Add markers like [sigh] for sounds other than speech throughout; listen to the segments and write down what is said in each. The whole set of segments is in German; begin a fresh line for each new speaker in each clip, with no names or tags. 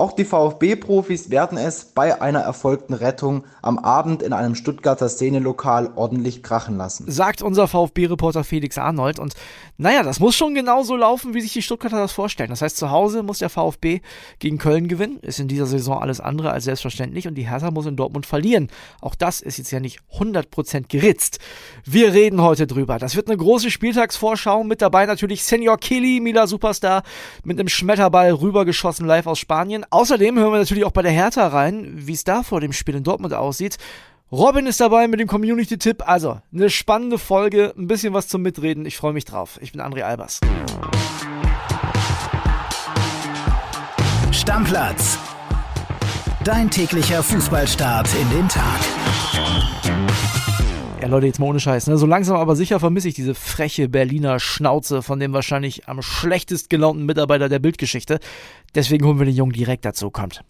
Auch die VfB-Profis werden es bei einer erfolgten Rettung am Abend in einem Stuttgarter Szenelokal ordentlich krachen lassen.
Sagt unser VfB-Reporter Felix Arnold. Und naja, das muss schon genauso laufen, wie sich die Stuttgarter das vorstellen. Das heißt, zu Hause muss der VfB gegen Köln gewinnen. Ist in dieser Saison alles andere als selbstverständlich. Und die Hertha muss in Dortmund verlieren. Auch das ist jetzt ja nicht 100% geritzt. Wir reden heute drüber. Das wird eine große Spieltagsvorschau. Mit dabei natürlich Senior Kili, Mila Superstar, mit einem Schmetterball rübergeschossen live aus Spanien. Außerdem hören wir natürlich auch bei der Hertha rein, wie es da vor dem Spiel in Dortmund aussieht. Robin ist dabei mit dem Community-Tipp. Also, eine spannende Folge, ein bisschen was zum Mitreden. Ich freue mich drauf. Ich bin André Albers.
Stammplatz. Dein täglicher Fußballstart in den Tag.
Ja, Leute, jetzt mal ohne Scheiß. Ne? So langsam aber sicher vermisse ich diese freche Berliner Schnauze von dem wahrscheinlich am schlechtest gelaunten Mitarbeiter der Bildgeschichte. Deswegen holen wir den Jungen direkt dazu. Kommt.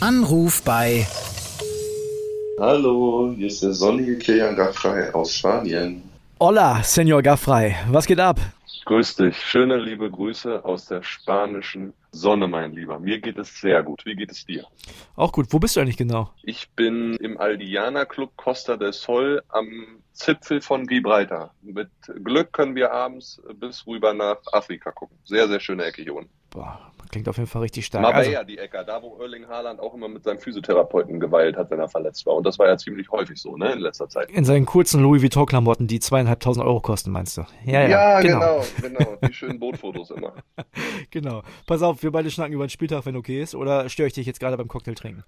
Anruf bei.
Hallo, hier ist der sonnige Kilian Gaffrey aus Spanien.
Hola, Senor Gaffrey. Was geht ab?
Grüß dich. Schöne liebe Grüße aus der spanischen Sonne, mein Lieber. Mir geht es sehr gut. Wie geht es dir?
Auch gut. Wo bist du eigentlich genau?
Ich bin im Aldiana Club Costa del Sol am Zipfel von Gibraltar. Mit Glück können wir abends bis rüber nach Afrika gucken. Sehr, sehr schöne Ecke hier unten.
Boah, klingt auf jeden Fall richtig stark.
Marbella, also, die Ecke, da wo Erling Haaland auch immer mit seinem Physiotherapeuten geweilt hat, wenn er verletzt war. Und das war ja ziemlich häufig so, ne, in letzter Zeit.
In seinen kurzen Louis Vuitton-Klamotten, die zweieinhalbtausend Euro kosten, meinst du?
Ja, ja, ja genau. genau, genau. Die schönen Bootfotos immer. [laughs]
genau. Pass auf, wir beide schnacken über den Spieltag, wenn okay ist. Oder störe ich dich jetzt gerade beim Cocktail trinken?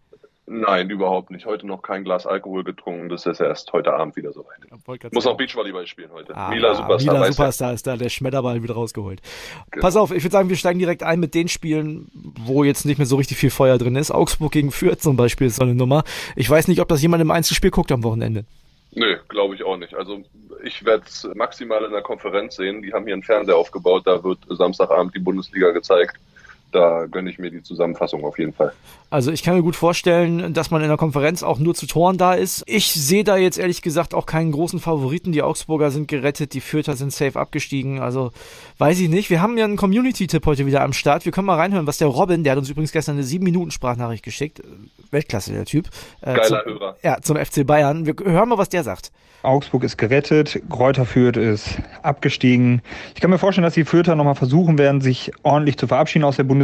Nein, überhaupt nicht. Heute noch kein Glas Alkohol getrunken. Das ist erst heute Abend wieder soweit. Ja, Muss auch Beachvolleyball spielen heute.
Ah, Mila Superstar. Mila Superstar ist da, der Schmetterball wieder rausgeholt. Genau. Pass auf, ich würde sagen, wir steigen direkt ein mit den Spielen, wo jetzt nicht mehr so richtig viel Feuer drin ist. Augsburg gegen Fürth zum Beispiel ist so eine Nummer. Ich weiß nicht, ob das jemand im Einzelspiel guckt am Wochenende.
Nö, glaube ich auch nicht. Also ich werde es maximal in der Konferenz sehen. Die haben hier einen Fernseher aufgebaut, da wird Samstagabend die Bundesliga gezeigt da gönne ich mir die Zusammenfassung auf jeden Fall.
Also ich kann mir gut vorstellen, dass man in der Konferenz auch nur zu Toren da ist. Ich sehe da jetzt ehrlich gesagt auch keinen großen Favoriten. Die Augsburger sind gerettet, die Fürther sind safe abgestiegen. Also weiß ich nicht. Wir haben ja einen Community-Tipp heute wieder am Start. Wir können mal reinhören, was der Robin, der hat uns übrigens gestern eine 7-Minuten-Sprachnachricht geschickt. Weltklasse, der Typ.
Äh, Geiler zum, Hörer.
Ja, zum FC Bayern. Wir hören mal, was der sagt.
Augsburg ist gerettet, Kräuter Fürth ist abgestiegen. Ich kann mir vorstellen, dass die Fürther nochmal versuchen werden, sich ordentlich zu verabschieden aus der Bundesliga.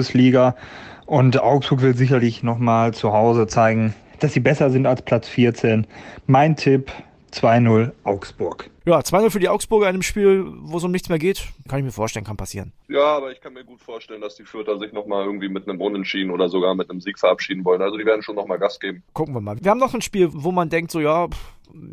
Und Augsburg will sicherlich nochmal zu Hause zeigen, dass sie besser sind als Platz 14. Mein Tipp 2-0 Augsburg.
Ja, 2-0 für die Augsburger in einem Spiel, wo es um nichts mehr geht, kann ich mir vorstellen, kann passieren.
Ja, aber ich kann mir gut vorstellen, dass die Fürther sich nochmal irgendwie mit einem Unentschieden oder sogar mit einem Sieg verabschieden wollen. Also die werden schon nochmal Gas geben.
Gucken wir mal. Wir haben noch ein Spiel, wo man denkt, so ja,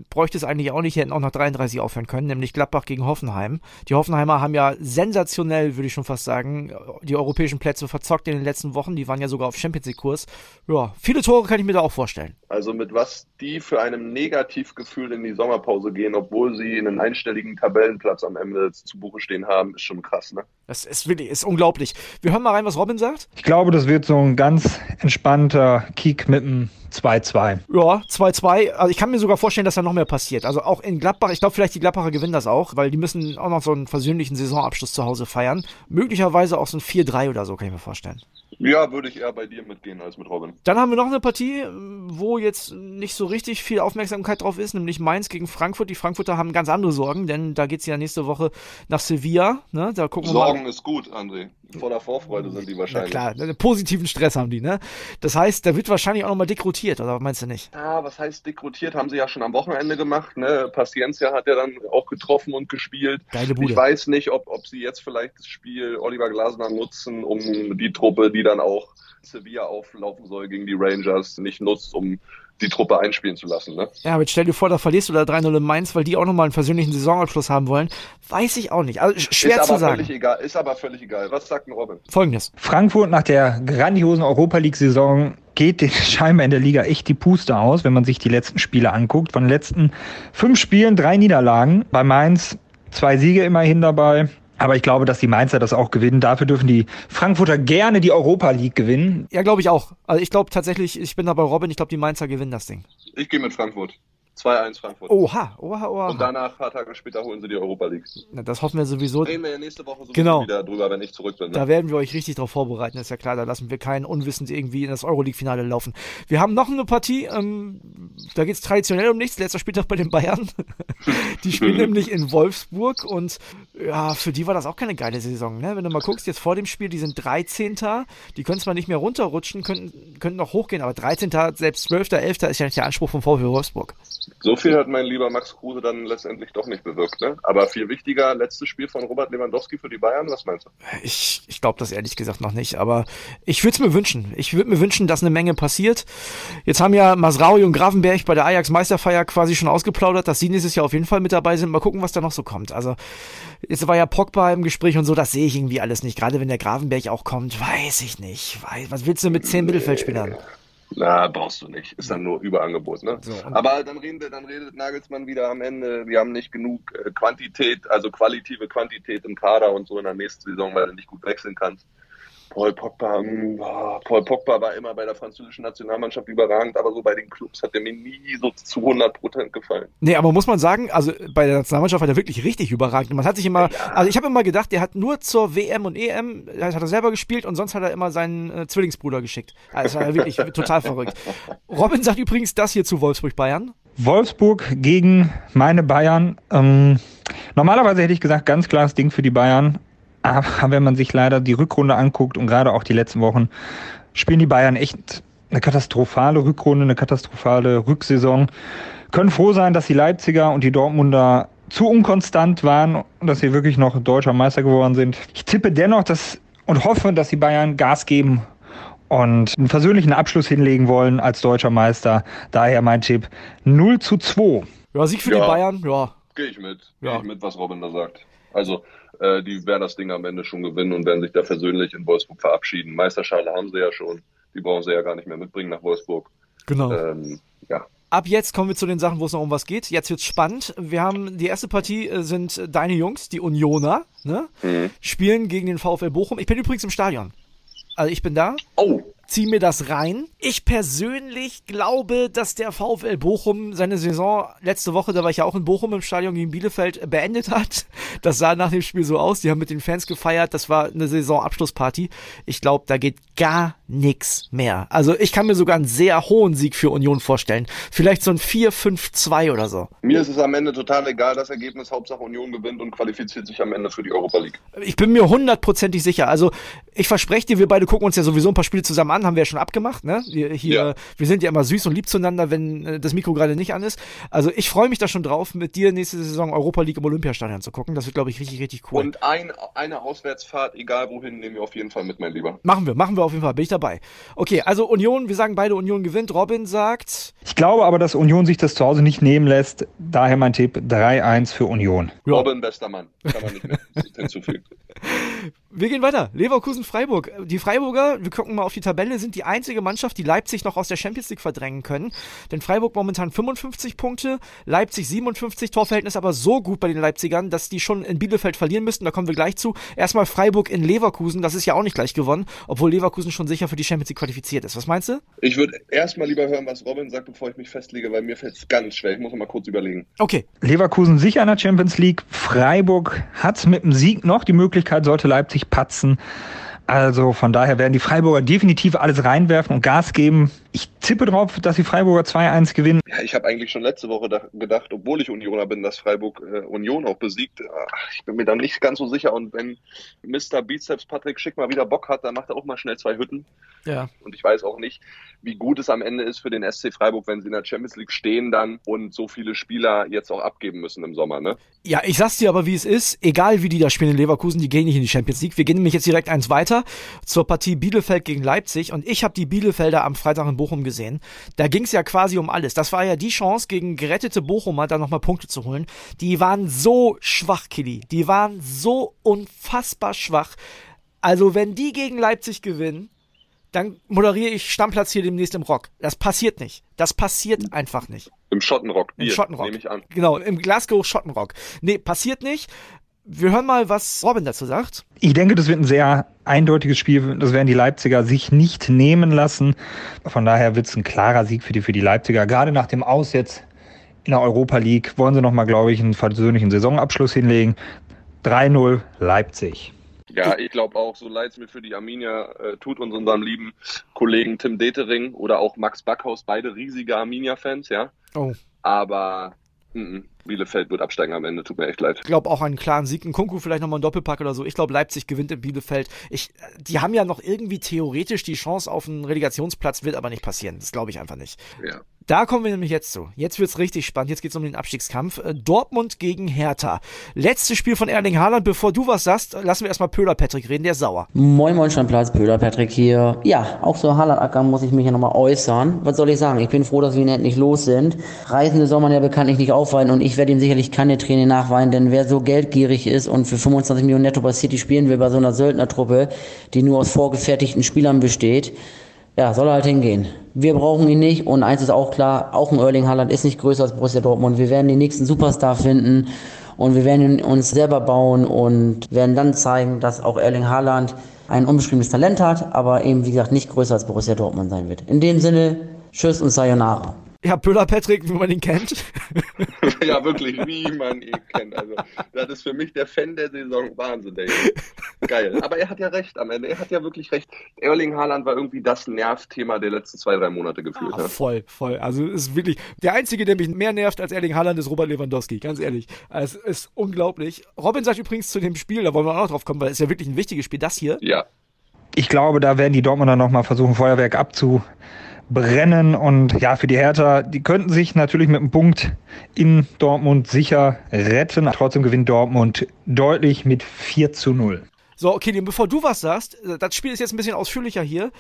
bräuchte es eigentlich auch nicht, hätten auch noch 33 aufhören können, nämlich Gladbach gegen Hoffenheim. Die Hoffenheimer haben ja sensationell, würde ich schon fast sagen, die europäischen Plätze verzockt in den letzten Wochen. Die waren ja sogar auf Champions League Kurs. Ja, viele Tore kann ich mir da auch vorstellen.
Also mit was die für einem Negativgefühl in die Sommerpause gehen, obwohl sie einen einstelligen Tabellenplatz am Ende zu Buche stehen haben, ist schon krass, ne?
Das ist wirklich, ist unglaublich. Wir hören mal rein, was Robin sagt.
Ich glaube, das wird so ein ganz entspannter Kick mit einem 2-2.
Ja, 2-2. Also ich kann mir sogar vorstellen, dass da noch mehr passiert. Also auch in Gladbach, ich glaube vielleicht die Gladbacher gewinnen das auch, weil die müssen auch noch so einen versöhnlichen Saisonabschluss zu Hause feiern. Möglicherweise auch so ein 4-3 oder so, kann ich mir vorstellen.
Ja, würde ich eher bei dir mitgehen als mit Robin.
Dann haben wir noch eine Partie, wo jetzt nicht so richtig viel Aufmerksamkeit drauf ist, nämlich Mainz gegen Frankfurt. Die Frankfurter haben ganz andere Sorgen, denn da geht es ja nächste Woche nach Sevilla. Ne? Da gucken
Sorgen
wir
ist gut, André. Voller Vorfreude sind die wahrscheinlich.
Na klar, einen positiven Stress haben die, ne? Das heißt, da wird wahrscheinlich auch nochmal dekrutiert, oder meinst du nicht?
Ah, was heißt dekrutiert? Haben sie ja schon am Wochenende gemacht, ne? Paciencia hat ja dann auch getroffen und gespielt.
Geile Bude.
Ich weiß nicht, ob, ob sie jetzt vielleicht das Spiel Oliver Glasner nutzen, um die Truppe, die dann auch Sevilla auflaufen soll gegen die Rangers, nicht nutzt, um die Truppe einspielen zu lassen. Ne?
Ja, aber jetzt stell dir vor, da verlierst du da 3-0 in Mainz, weil die auch nochmal einen persönlichen Saisonabschluss haben wollen. Weiß ich auch nicht. Also schwer
ist
zu sagen.
Völlig egal, ist aber völlig egal. Was sagt ein Robin?
Folgendes.
Frankfurt nach der grandiosen Europa League-Saison geht den [laughs] scheinbar in der Liga echt die Puste aus, wenn man sich die letzten Spiele anguckt. Von den letzten fünf Spielen drei Niederlagen. Bei Mainz zwei Siege immerhin dabei. Aber ich glaube, dass die Mainzer das auch gewinnen. Dafür dürfen die Frankfurter gerne die Europa League gewinnen.
Ja, glaube ich auch. Also ich glaube tatsächlich, ich bin da bei Robin, ich glaube, die Mainzer gewinnen das Ding.
Ich gehe mit Frankfurt. 2-1 Frankfurt.
Oha, oha, oha.
Und danach, ein paar Tage später, holen sie die Europa League.
Na, das hoffen wir sowieso.
Reden wir ja nächste Woche sowieso
Genau.
wieder drüber, wenn ich zurück bin. Ne?
Da werden wir euch richtig drauf vorbereiten, ist ja klar. Da lassen wir keinen unwissend irgendwie in das Euroleague-Finale laufen. Wir haben noch eine Partie, ähm, da geht es traditionell um nichts. Letzter Spieltag bei den Bayern. [laughs] die spielen [laughs] nämlich in Wolfsburg und ja, für die war das auch keine geile Saison. Ne? Wenn du mal guckst, jetzt vor dem Spiel, die sind 13. Die können zwar nicht mehr runterrutschen, könnten, könnten noch hochgehen, aber 13. selbst 12., 11. ist ja nicht der Anspruch vom VfB Wolfsburg.
So viel hat mein lieber Max Kruse dann letztendlich doch nicht bewirkt. Ne? Aber viel wichtiger, letztes Spiel von Robert Lewandowski für die Bayern, was meinst du?
Ich, ich glaube das ehrlich gesagt noch nicht, aber ich würde es mir wünschen. Ich würde mir wünschen, dass eine Menge passiert. Jetzt haben ja Masraui und Grafenberg bei der Ajax Meisterfeier quasi schon ausgeplaudert, dass sie nächstes Jahr auf jeden Fall mit dabei sind. Mal gucken, was da noch so kommt. Also jetzt war ja Pogba im Gespräch und so, das sehe ich irgendwie alles nicht. Gerade wenn der Grafenberg auch kommt, weiß ich nicht. Was willst du mit zehn Mittelfeldspielern?
Na, brauchst du nicht. Ist dann nur Überangebot, ne?
So,
Aber dann reden wir, dann redet Nagelsmann wieder am Ende, wir haben nicht genug äh, Quantität, also qualitative Quantität im Kader und so in der nächsten Saison, weil du nicht gut wechseln kannst. Paul Pogba, ah, Paul Pogba war immer bei der französischen Nationalmannschaft überragend, aber so bei den Clubs hat er mir nie so zu 100 Prozent gefallen.
Nee, aber muss man sagen, also bei der Nationalmannschaft hat er wirklich richtig überragend. Man hat sich immer, also ich habe immer gedacht, der hat nur zur WM und EM, das hat er selber gespielt und sonst hat er immer seinen äh, Zwillingsbruder geschickt. Also das war ja wirklich [laughs] total verrückt. Robin sagt übrigens das hier zu Wolfsburg Bayern.
Wolfsburg gegen meine Bayern. Ähm, normalerweise hätte ich gesagt, ganz klares Ding für die Bayern. Aber wenn man sich leider die Rückrunde anguckt und gerade auch die letzten Wochen, spielen die Bayern echt eine katastrophale Rückrunde, eine katastrophale Rücksaison. Können froh sein, dass die Leipziger und die Dortmunder zu unkonstant waren und dass sie wirklich noch deutscher Meister geworden sind. Ich tippe dennoch dass, und hoffe, dass die Bayern Gas geben und einen versöhnlichen Abschluss hinlegen wollen als deutscher Meister. Daher mein Tipp 0 zu 2.
Ja, Sieg für
Ja.
die Bayern, ja.
Gehe ich mit.
Ja.
Gehe ich mit, was Robin da sagt. Also, äh, die werden das Ding am Ende schon gewinnen und werden sich da versöhnlich in Wolfsburg verabschieden. Meisterschale haben sie ja schon. Die brauchen sie ja gar nicht mehr mitbringen nach Wolfsburg.
Genau.
Ähm, ja.
Ab jetzt kommen wir zu den Sachen, wo es noch um was geht. Jetzt wird's spannend. Wir haben die erste Partie äh, sind deine Jungs, die Unioner, ne?
Mhm.
Spielen gegen den VfL Bochum. Ich bin übrigens im Stadion. Also ich bin da.
Oh,
zieh mir das rein. Ich persönlich glaube, dass der VfL Bochum seine Saison letzte Woche, da war ich ja auch in Bochum im Stadion gegen Bielefeld, beendet hat. Das sah nach dem Spiel so aus. Die haben mit den Fans gefeiert. Das war eine Saisonabschlussparty. Ich glaube, da geht gar nichts mehr. Also ich kann mir sogar einen sehr hohen Sieg für Union vorstellen. Vielleicht so ein 4-5-2 oder so.
mir ist es am Ende total egal, das Ergebnis. Hauptsache Union gewinnt und qualifiziert sich am Ende für die Europa League.
Ich bin mir hundertprozentig sicher. Also ich verspreche dir, wir beide gucken uns ja sowieso ein paar Spiele zusammen an, haben wir ja schon abgemacht, ne? Wir, hier,
Ja.
wir sind ja immer süß und lieb zueinander, wenn äh, das Mikro gerade nicht an ist. Also ich freue mich da schon drauf, mit dir nächste Saison Europa League im Olympiastadion zu gucken. Das wird, glaube ich, richtig, richtig cool.
Und ein, eine Auswärtsfahrt, egal wohin, nehmen wir auf jeden Fall mit, mein Lieber.
machen wir, machen wir auf jeden Fall, bin ich dabei. Okay, also Union, wir sagen beide, Union gewinnt. Robin sagt,
Ich glaube aber, dass Union sich das zu Hause nicht nehmen lässt. Daher mein Tipp 3-1 für Union.
Ja.
Robin, bester Mann. Kann man nicht mehr [laughs] [laughs] hinzufügen.
wir gehen weiter. Leverkusen-Freiburg. Die Freiburger, wir gucken mal auf die Tabelle, sind die einzige Mannschaft, die Leipzig noch aus der Champions League verdrängen können. Denn Freiburg momentan 55 Punkte, Leipzig 57, Torverhältnis aber so gut bei den Leipzigern, dass die schon in Bielefeld verlieren müssten. Da kommen wir gleich zu. Erstmal Freiburg in Leverkusen, das ist ja auch nicht gleich gewonnen, obwohl Leverkusen schon sicher für die Champions League qualifiziert ist. Was meinst du?
Ich würde erstmal lieber hören, was Robin sagt, bevor ich mich festlege, weil mir fällt es ganz schwer. Ich muss noch mal kurz überlegen.
Okay,
Leverkusen sicher in der Champions League. Freiburg hat mit dem Sieg noch die Möglichkeit, sollte Leipzig patzen. Also von daher werden die Freiburger definitiv alles reinwerfen und Gas geben. Ich tippe drauf, dass die Freiburger 2-1 gewinnen.
Ja, ich habe eigentlich schon letzte Woche da, gedacht, obwohl ich Unioner bin, dass Freiburg äh, Union auch besiegt. Ach, ich bin mir da nicht ganz so sicher. Und wenn Mr. Bizeps Patrick Schick mal wieder Bock hat, dann macht er auch mal schnell zwei Hütten.
ja.
Und ich weiß auch nicht, wie gut es am Ende ist für den SC Freiburg, wenn sie in der Champions League stehen dann und so viele Spieler jetzt auch abgeben müssen im Sommer. Ne?
Ja, ich sag's dir aber, wie es ist. Egal wie die da spielen in Leverkusen, die gehen nicht in die Champions League. Wir gehen nämlich jetzt direkt eins weiter zur Partie Bielefeld gegen Leipzig. Und ich habe die Bielefelder am Freitag in Bochum gesehen. Da ging's ja quasi um alles. Das war ja die Chance, gegen gerettete Bochumer da nochmal Punkte zu holen. Die waren so schwach, Killy. Die waren so unfassbar schwach. Also wenn die gegen Leipzig gewinnen, dann moderiere ich Stammplatz hier demnächst im Rock. Das passiert nicht. Das passiert einfach nicht.
Im Schottenrock.
Im
Bier,
Schottenrock.
Nehme ich an.
Genau, im Glasgow Schottenrock. Nee, passiert nicht. Wir hören mal, was Robin dazu sagt.
Ich denke, das wird ein sehr eindeutiges Spiel. Das werden die Leipziger sich nicht nehmen lassen. Von daher wird es ein klarer Sieg für die, für die Leipziger. Gerade nach dem Aus jetzt in der Europa League wollen sie nochmal, glaube ich, einen versöhnlichen Saisonabschluss hinlegen. 3-0 Leipzig.
Ja, ich glaube auch, so leid es mir für die Arminia äh, tut uns unserem lieben Kollegen Tim Detering oder auch Max Backhaus, beide riesige Arminia-Fans, ja. Oh. Aber m -m, Bielefeld wird absteigen am Ende, tut mir echt leid.
Ich glaube auch einen klaren Sieg, ein Kunku vielleicht nochmal einen Doppelpack oder so. Ich glaube, Leipzig gewinnt in Bielefeld. Ich, die haben ja noch irgendwie theoretisch die Chance auf einen Relegationsplatz, wird aber nicht passieren. Das glaube ich einfach nicht. Ja. Da kommen wir nämlich jetzt zu. Jetzt wird's richtig spannend. Jetzt geht's um den Abstiegskampf. Äh, Dortmund gegen Hertha. Letztes Spiel von Erling Haaland. Bevor du was sagst, lassen wir erstmal Pöhler Patrick reden. Der ist sauer.
Moin Moin Standplatz, Pöhler Patrick hier. Ja, auch so Haaland-Acker muss ich mich ja nochmal äußern. Was soll ich sagen? Ich bin froh, dass wir ihn endlich los sind. Reisende soll man ja bekanntlich nicht aufweinen und ich werde ihm sicherlich keine Träne nachweinen, denn wer so geldgierig ist und für 25 Millionen netto bei City spielen will bei so einer Söldnertruppe, die nur aus vorgefertigten Spielern besteht, ja, soll er halt hingehen. Wir brauchen ihn nicht und eins ist auch klar, auch ein Erling Haaland ist nicht größer als Borussia Dortmund. Wir werden den nächsten Superstar finden und wir werden ihn uns selber bauen und werden dann zeigen, dass auch Erling Haaland ein unbeschriebenes Talent hat, aber eben wie gesagt nicht größer als Borussia Dortmund sein wird. In dem Sinne, tschüss und sayonara.
Ja, Pöller Patrick, wie man ihn kennt. [laughs]
ja, wirklich, wie man ihn kennt. Also, das ist für mich der Fan der Saison. Wahnsinn, ey. Geil. Aber er hat ja recht am Ende. Er hat ja wirklich recht. Erling Haaland war irgendwie das Nervthema der letzten zwei, drei Monate gefühlt. Ah,
voll, voll. Also, es ist wirklich, der Einzige, der mich mehr nervt als Erling Haaland, ist Robert Lewandowski. Ganz ehrlich. Es ist unglaublich. Robin sagt übrigens zu dem Spiel, da wollen wir auch noch drauf kommen, weil es ist ja wirklich ein wichtiges Spiel, das hier.
Ja.
Ich glaube, da werden die Dortmunder nochmal versuchen, Feuerwerk abzu brennen. Und ja, für die Hertha, die könnten sich natürlich mit einem Punkt in Dortmund sicher retten. Trotzdem gewinnt Dortmund deutlich mit 4 zu 0.
So, okay, bevor du was sagst, das Spiel ist jetzt ein bisschen ausführlicher hier.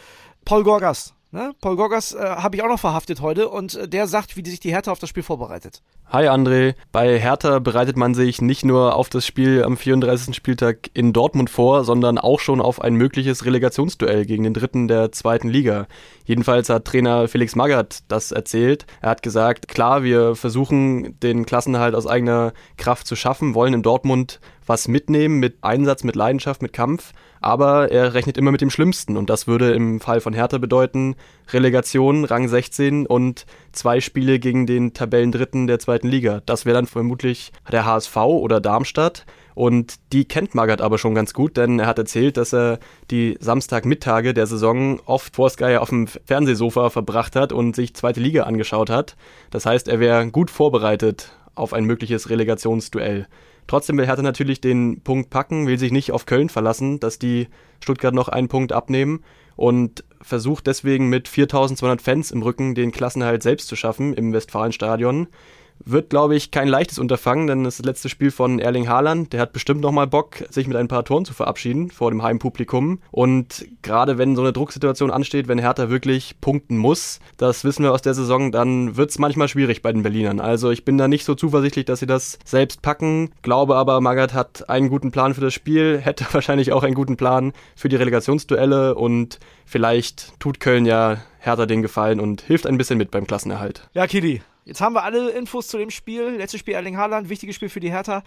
Paul Gorgas, Ne? Paul Gorgas äh, habe ich auch noch verhaftet heute und äh, der sagt, wie sich die Hertha auf das Spiel vorbereitet.
Hi André, bei Hertha bereitet man sich nicht nur auf das Spiel am 34. Spieltag in Dortmund vor, sondern auch schon auf ein mögliches Relegationsduell gegen den Dritten der zweiten Liga. Jedenfalls hat Trainer Felix Magath das erzählt. Er hat gesagt, klar, wir versuchen den Klassenhalt aus eigener Kraft zu schaffen, wollen in Dortmund was mitnehmen mit Einsatz, mit Leidenschaft, mit Kampf aber er rechnet immer mit dem Schlimmsten und das würde im Fall von Hertha bedeuten Relegation, Rang 16 und zwei Spiele gegen den Tabellendritten der zweiten Liga. Das wäre dann vermutlich der HSV oder Darmstadt und die kennt Magath aber schon ganz gut, denn er hat erzählt, dass er die Samstagmittage der Saison oft vor Sky auf dem Fernsehsofa verbracht hat und sich zweite Liga angeschaut hat. Das heißt, er wäre gut vorbereitet auf ein mögliches Relegationsduell. Trotzdem will Hertha natürlich den Punkt packen, will sich nicht auf Köln verlassen, dass die Stuttgart noch einen Punkt abnehmen und versucht deswegen mit 4200 Fans im Rücken den Klassenhalt selbst zu schaffen im Westfalenstadion. Wird, glaube ich, kein leichtes Unterfangen, denn das, letzte Spiel von Erling Haaland. Der hat bestimmt nochmal Bock, sich mit ein paar Toren zu verabschieden vor dem Heimpublikum. Und gerade wenn so eine Drucksituation ansteht, wenn Hertha wirklich punkten muss, das wissen wir aus der Saison, dann wird es manchmal schwierig bei den Berlinern. Also ich bin da nicht so zuversichtlich, dass sie das selbst packen. Glaube aber, Magath hat einen guten Plan für das Spiel, hätte [laughs] wahrscheinlich auch einen guten Plan für die Relegationsduelle und vielleicht tut Köln ja Hertha den Gefallen und hilft ein bisschen mit beim Klassenerhalt.
Ja, Kili, Jetzt haben wir alle Infos zu dem Spiel. Letztes Spiel Erling Haaland, wichtiges Spiel für die Hertha.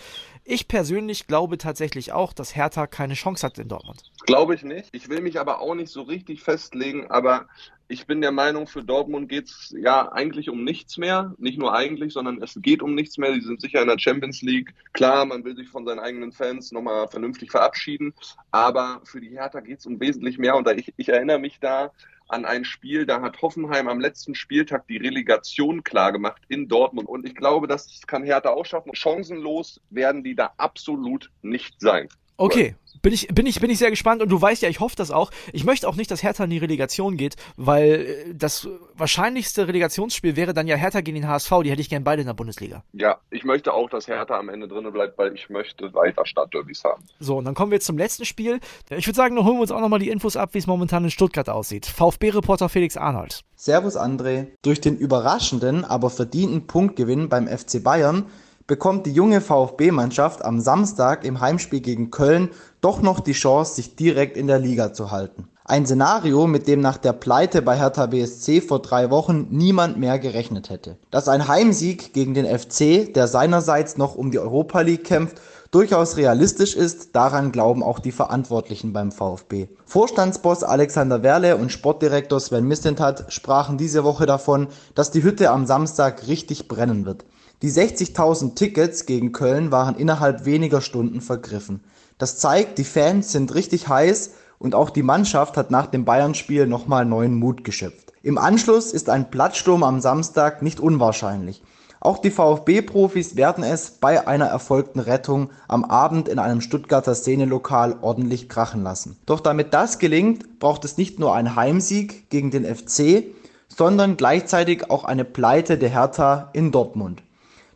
Ich persönlich glaube tatsächlich auch, dass Hertha keine Chance hat in Dortmund.
Glaube ich nicht. Ich will mich aber auch nicht so richtig festlegen, aber ich bin der Meinung, für Dortmund geht es ja eigentlich um nichts mehr. Nicht nur eigentlich, sondern es geht um nichts mehr. Die sind sicher in der Champions League. Klar, man will sich von seinen eigenen Fans nochmal vernünftig verabschieden, aber für die Hertha geht es um wesentlich mehr. Und ich, ich erinnere mich da an ein Spiel, da hat Hoffenheim am letzten Spieltag die Relegation klargemacht in Dortmund. Und ich glaube, das kann Hertha auch schaffen. Chancenlos werden die da absolut nicht sein.
Okay, bin ich, bin ich, bin ich sehr gespannt und du weißt ja, ich hoffe das auch. Ich möchte auch nicht, dass Hertha in die Relegation geht, weil äh, das wahrscheinlichste Relegationsspiel wäre dann ja Hertha gegen den HSV. Die hätte ich gern beide in der Bundesliga.
Ja, ich möchte auch, dass Hertha am Ende drinnen bleibt, weil ich möchte weiter Stadtderbys haben.
So, und dann kommen wir jetzt zum letzten Spiel. Ich würde sagen, dann holen wir uns auch nochmal die Infos ab, wie es momentan in Stuttgart aussieht. VfB-Reporter Felix Arnold.
Servus André. Durch den überraschenden, aber verdienten Punktgewinn beim FC Bayern bekommt die junge VfB-Mannschaft am Samstag im Heimspiel gegen Köln doch noch die Chance, sich direkt in der Liga zu halten. Ein Szenario, mit dem nach der Pleite bei Hertha BSC vor drei Wochen niemand mehr gerechnet hätte. Dass ein Heimsieg gegen den FC, der seinerseits noch um die Europa League kämpft, durchaus realistisch ist, daran glauben auch die Verantwortlichen beim VfB. Vorstandsboss Alexander Werle und Sportdirektor Sven Mislintat sprachen diese Woche davon, dass die Hütte am Samstag richtig brennen wird. Die 60.000 Tickets gegen Köln waren innerhalb weniger Stunden vergriffen. Das zeigt, die Fans sind richtig heiß und auch die Mannschaft hat nach dem Bayern-Spiel nochmal neuen Mut geschöpft. Im Anschluss ist ein Plattsturm am Samstag nicht unwahrscheinlich. Auch die VfB-Profis werden es bei einer erfolgten Rettung am Abend in einem Stuttgarter Szenelokal ordentlich krachen lassen. Doch damit das gelingt, braucht es nicht nur einen Heimsieg gegen den FC, sondern gleichzeitig auch eine Pleite der Hertha in Dortmund.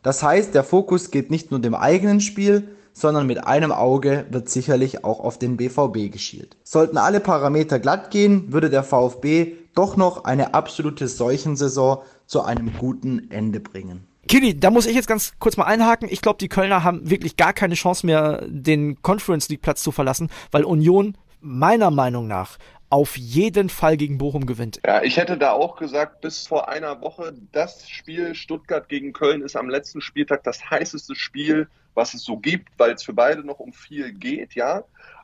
Das heißt, der Fokus geht nicht nur dem eigenen Spiel, sondern mit einem Auge wird sicherlich auch auf den BVB geschielt. Sollten alle Parameter glatt gehen, würde der VfB doch noch eine absolute Seuchensaison zu einem guten Ende bringen.
Kili, da muss ich jetzt ganz kurz mal einhaken. Ich glaube, die Kölner haben wirklich gar keine Chance mehr, den Conference League Platz zu verlassen, weil Union meiner Meinung nach auf jeden Fall gegen Bochum gewinnt.
Ja, ich hätte da auch gesagt, bis vor einer Woche, das Spiel Stuttgart gegen Köln ist am letzten Spieltag das heißeste Spiel, was es so gibt, weil es für beide noch um viel geht, ja.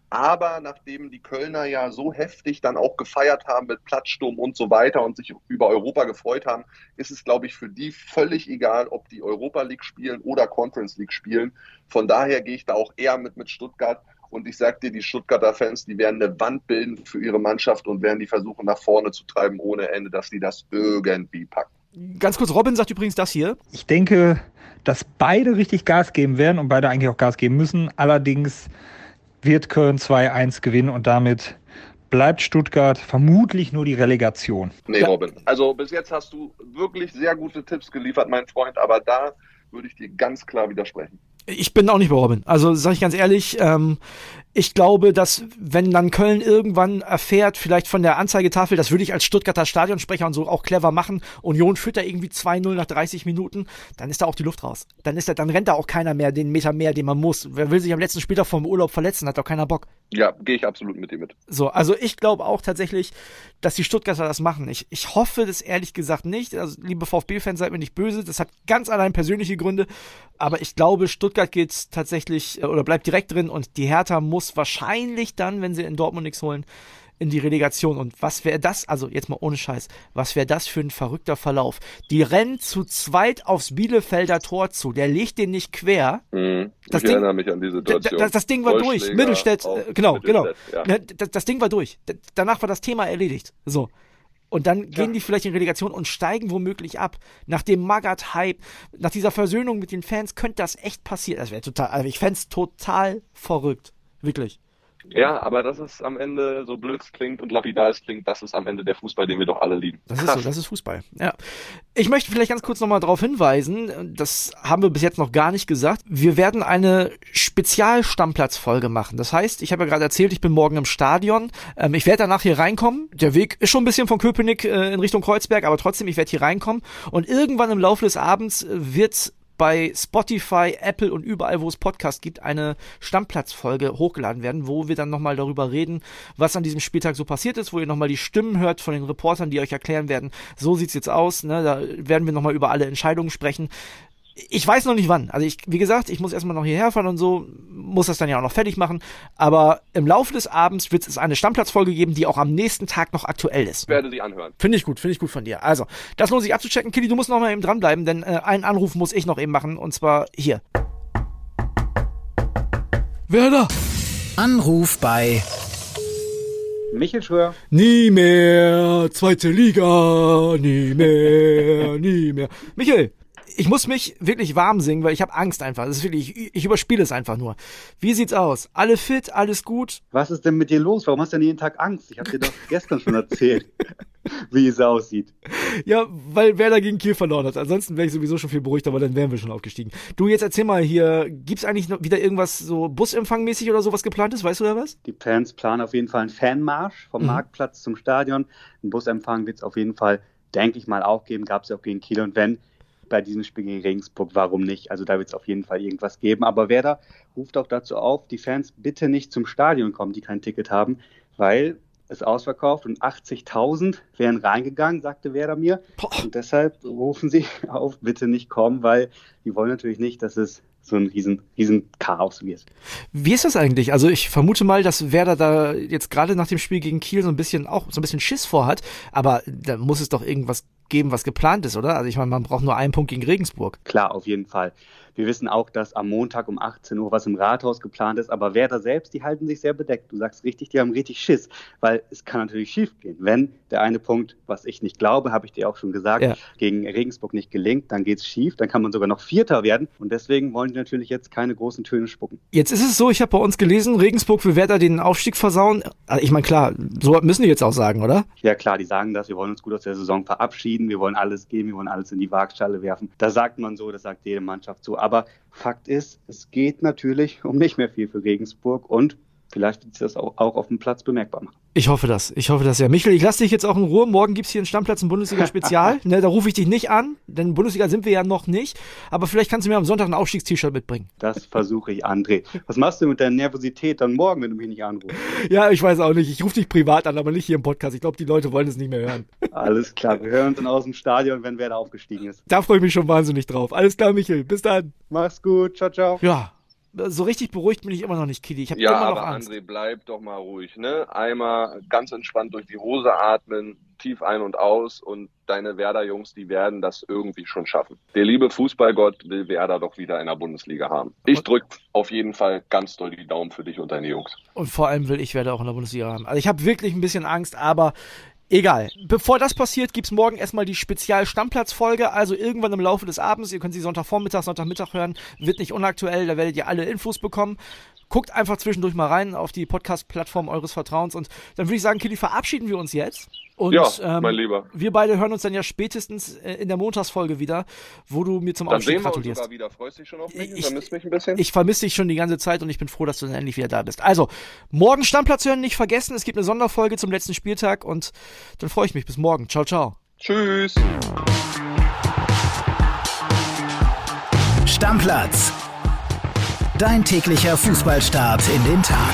Aber nachdem die Kölner ja so heftig dann auch gefeiert haben mit Platzsturm und so weiter und sich über Europa gefreut haben, ist es, glaube ich, für die völlig egal, ob die Europa League spielen oder Conference League spielen. Von daher gehe ich da auch eher mit mit Stuttgart. Und ich sage dir, die Stuttgarter Fans, die werden eine Wand bilden für ihre Mannschaft und werden die versuchen, nach vorne zu treiben ohne Ende, dass die das irgendwie packen.
Ganz kurz, Robin sagt übrigens das hier.
Ich denke, dass beide richtig Gas geben werden und beide eigentlich auch Gas geben müssen. Allerdings wird Köln 2-1 gewinnen und damit bleibt Stuttgart vermutlich nur die Relegation.
Nee, Robin. Also bis jetzt hast du wirklich sehr gute Tipps geliefert, mein Freund, aber da würde ich dir ganz klar widersprechen.
Ich bin auch nicht bei Robin. Also sage ich ganz ehrlich, ähm, ich glaube, dass wenn dann Köln irgendwann erfährt, vielleicht von der Anzeigetafel, das würde ich als Stuttgarter Stadionsprecher und so auch clever machen, Union führt da irgendwie 2-0 nach 30 Minuten, dann ist da auch die Luft raus. Dann ist da, dann rennt da auch keiner mehr den Meter mehr, den man muss. Wer will sich am letzten Spieltag vom Urlaub verletzen, hat doch keiner Bock.
Ja, gehe ich absolut mit dir mit.
So, also ich glaube auch tatsächlich, dass die Stuttgarter das machen. Ich, ich hoffe das ehrlich gesagt nicht. Also, liebe VfB-Fans, seid mir nicht böse. Das hat ganz allein persönliche Gründe. Aber ich glaube, Stuttgart geht tatsächlich äh, oder bleibt direkt drin und die Hertha muss wahrscheinlich dann, wenn sie in Dortmund nichts holen, in die Relegation. Und was wäre das, also jetzt mal ohne Scheiß, was wäre das für ein verrückter Verlauf? Die rennen zu zweit aufs Bielefelder Tor zu. Der legt den nicht quer.
Mhm. Das ich Ding, erinnere mich an die Situation.
Das, das Ding war durch. Mittelstädt, äh, genau, genau. Ja. Ne, das, das Ding war durch. Danach war das Thema erledigt. So. Und dann gehen ja. die vielleicht in Relegation und steigen womöglich ab. Nach dem Magat-Hype, nach dieser Versöhnung mit den Fans könnte das echt passieren. Das wäre total, also ich fände es total verrückt. Wirklich.
Ja, aber das ist am Ende, so blöd es klingt und lapidar es klingt, das ist am Ende der Fußball, den wir doch alle lieben.
Das ist so, das ist Fußball. Ja. Ich möchte vielleicht ganz kurz nochmal darauf hinweisen, das haben wir bis jetzt noch gar nicht gesagt. Wir werden eine Spezialstammplatzfolge machen. Das heißt, ich habe ja gerade erzählt, ich bin morgen im Stadion. Ähm, ich werde danach hier reinkommen. Der Weg ist schon ein bisschen von Köpenick äh, in Richtung Kreuzberg, aber trotzdem, ich werde hier reinkommen. Und irgendwann im Laufe des Abends wird bei Spotify, Apple und überall, wo es Podcast gibt, eine Stammplatzfolge hochgeladen werden, wo wir dann nochmal darüber reden, was an diesem Spieltag so passiert ist, wo ihr nochmal die Stimmen hört von den Reportern, die euch erklären werden, so sieht's jetzt aus, ne? da werden wir nochmal über alle Entscheidungen sprechen ich weiß noch nicht wann. Also ich, wie gesagt, ich muss erstmal noch hierher fahren und so, muss das dann ja auch noch fertig machen. Aber im Laufe des Abends wird es eine Stammplatzfolge geben, die auch am nächsten Tag noch aktuell ist. Ich
werde sie anhören.
Finde ich gut, finde ich gut von dir. Also, das lohnt sich abzuchecken. Kitty, du musst noch mal eben dranbleiben, denn äh, einen Anruf muss ich noch eben machen und zwar hier.
Wer da? Anruf bei
Michel Schröer.
Nie mehr, zweite Liga, nie mehr, nie mehr. Michel, ich muss mich wirklich warm singen, weil ich habe Angst einfach. Das ist wirklich, ich, ich überspiele es einfach nur. Wie sieht's aus? Alle fit, alles gut?
Was ist denn mit dir los? Warum hast du denn jeden Tag Angst? Ich habe dir doch gestern schon erzählt, [laughs] wie es aussieht.
Ja, weil Werder gegen Kiel verloren hat. Ansonsten wäre ich sowieso schon viel beruhigt, aber dann wären wir schon aufgestiegen. Du, jetzt erzähl mal hier, gibt's eigentlich noch wieder irgendwas so Busempfangmäßig oder sowas geplantes? Weißt du da was?
Die Fans planen auf jeden Fall einen Fanmarsch vom mhm. Marktplatz zum Stadion. Ein Busempfang wird's auf jeden Fall, denke ich mal, auch geben. Gab es ja auch gegen Kiel und wenn bei diesem Spiel gegen Regensburg, warum nicht? Also da wird es auf jeden Fall irgendwas geben. Aber Werder ruft auch dazu auf, die Fans bitte nicht zum Stadion kommen, die kein Ticket haben, weil es ausverkauft und 80.000 wären reingegangen, sagte Werder mir. Und deshalb rufen sie [laughs] auf, bitte nicht kommen, weil die wollen natürlich nicht, dass es so ein riesen, riesen Chaos wird.
Wie ist das eigentlich? Also ich vermute mal, dass Werder da jetzt gerade nach dem Spiel gegen Kiel so ein bisschen auch so ein bisschen Schiss vorhat, aber da muss es doch irgendwas geben, was geplant ist, oder? Also ich meine, man braucht nur einen Punkt gegen Regensburg.
Klar, auf jeden Fall. Wir wissen auch, dass am Montag um 18 Uhr was im Rathaus geplant ist, aber Werder selbst, die halten sich sehr bedeckt. Du sagst richtig, die haben richtig Schiss, weil es kann natürlich schief gehen. Wenn der eine Punkt, was ich nicht glaube, habe ich dir auch schon gesagt, ja. gegen Regensburg nicht gelingt, dann geht es schief, dann kann man sogar noch Vierter werden und deswegen wollen die natürlich jetzt keine großen Töne spucken.
Jetzt ist es so, ich habe bei uns gelesen, Regensburg will Werder den Aufstieg versauen. Also ich meine, klar, so müssen die jetzt auch sagen, oder?
Ja klar, die sagen das, wir wollen uns gut aus der Saison verabschieden, wir wollen alles geben, wir wollen alles in die Waagschale werfen. Da sagt man so, das sagt jede Mannschaft so. Aber Fakt ist, es geht natürlich um nicht mehr viel für Regensburg und vielleicht wird sich das auch, auch auf dem Platz bemerkbar machen.
Ich hoffe das. Ich hoffe das ja. Michel, ich lasse dich jetzt auch in Ruhe. Morgen gibt's hier einen Stammplatz im Bundesliga-Spezial. [laughs] ne, da rufe ich dich nicht an, denn Bundesliga sind wir ja noch nicht. Aber vielleicht kannst du mir am Sonntag ein Aufstiegst-T-Shirt mitbringen.
Das versuche ich, André. Was machst du mit deiner Nervosität dann morgen, wenn du mich nicht anrufst?
Ja, ich weiß auch nicht. Ich rufe dich privat an, aber nicht hier im Podcast. Ich glaube, die Leute wollen es nicht mehr hören.
Alles klar. Wir hören uns dann aus dem Stadion, wenn wer da aufgestiegen ist.
Da freue ich mich schon wahnsinnig drauf. Alles klar, Michel. Bis dann.
Mach's gut. Ciao, ciao.
Ja so richtig beruhigt bin ich immer noch nicht, Kitty. Ich habe
ja,
immer noch
aber
Angst.
André, bleib doch mal ruhig, ne? Einmal ganz entspannt durch die Hose atmen, tief ein und aus und deine Werder-Jungs, die werden das irgendwie schon schaffen. Der liebe Fußballgott will Werder doch wieder in der Bundesliga haben. Ich drück auf jeden Fall ganz doll die Daumen für dich und deine Jungs.
Und vor allem will ich Werder auch in der Bundesliga haben. Also ich habe wirklich ein bisschen Angst, aber Egal. Bevor das passiert, gibt's morgen erstmal die Spezial-Stammplatz-Folge. Also irgendwann im Laufe des Abends. Ihr könnt sie Sonntagvormittag, Sonntagmittag hören. Wird nicht unaktuell. Da werdet ihr alle Infos bekommen. Guckt einfach zwischendurch mal rein auf die Podcast-Plattform eures Vertrauens. Und dann würde ich sagen, Kitty, verabschieden wir uns jetzt. Und
ja, ähm, mein Lieber.
wir beide hören uns dann ja spätestens äh, in der Montagsfolge wieder, wo du mir zum
dann
Aufstieg
sehen
gratulierst.
Wir uns wieder. Freust dich schon auf mich?
Ich,
vermisst mich ein bisschen?
Ich vermisse dich schon die ganze Zeit und ich bin froh, dass du dann endlich wieder da bist. Also, morgen Stammplatz hören, nicht vergessen. Es gibt eine Sonderfolge zum letzten Spieltag und dann freue ich mich. Bis morgen. Ciao, ciao.
Tschüss.
Stammplatz. Dein täglicher Fußballstart in den Tag.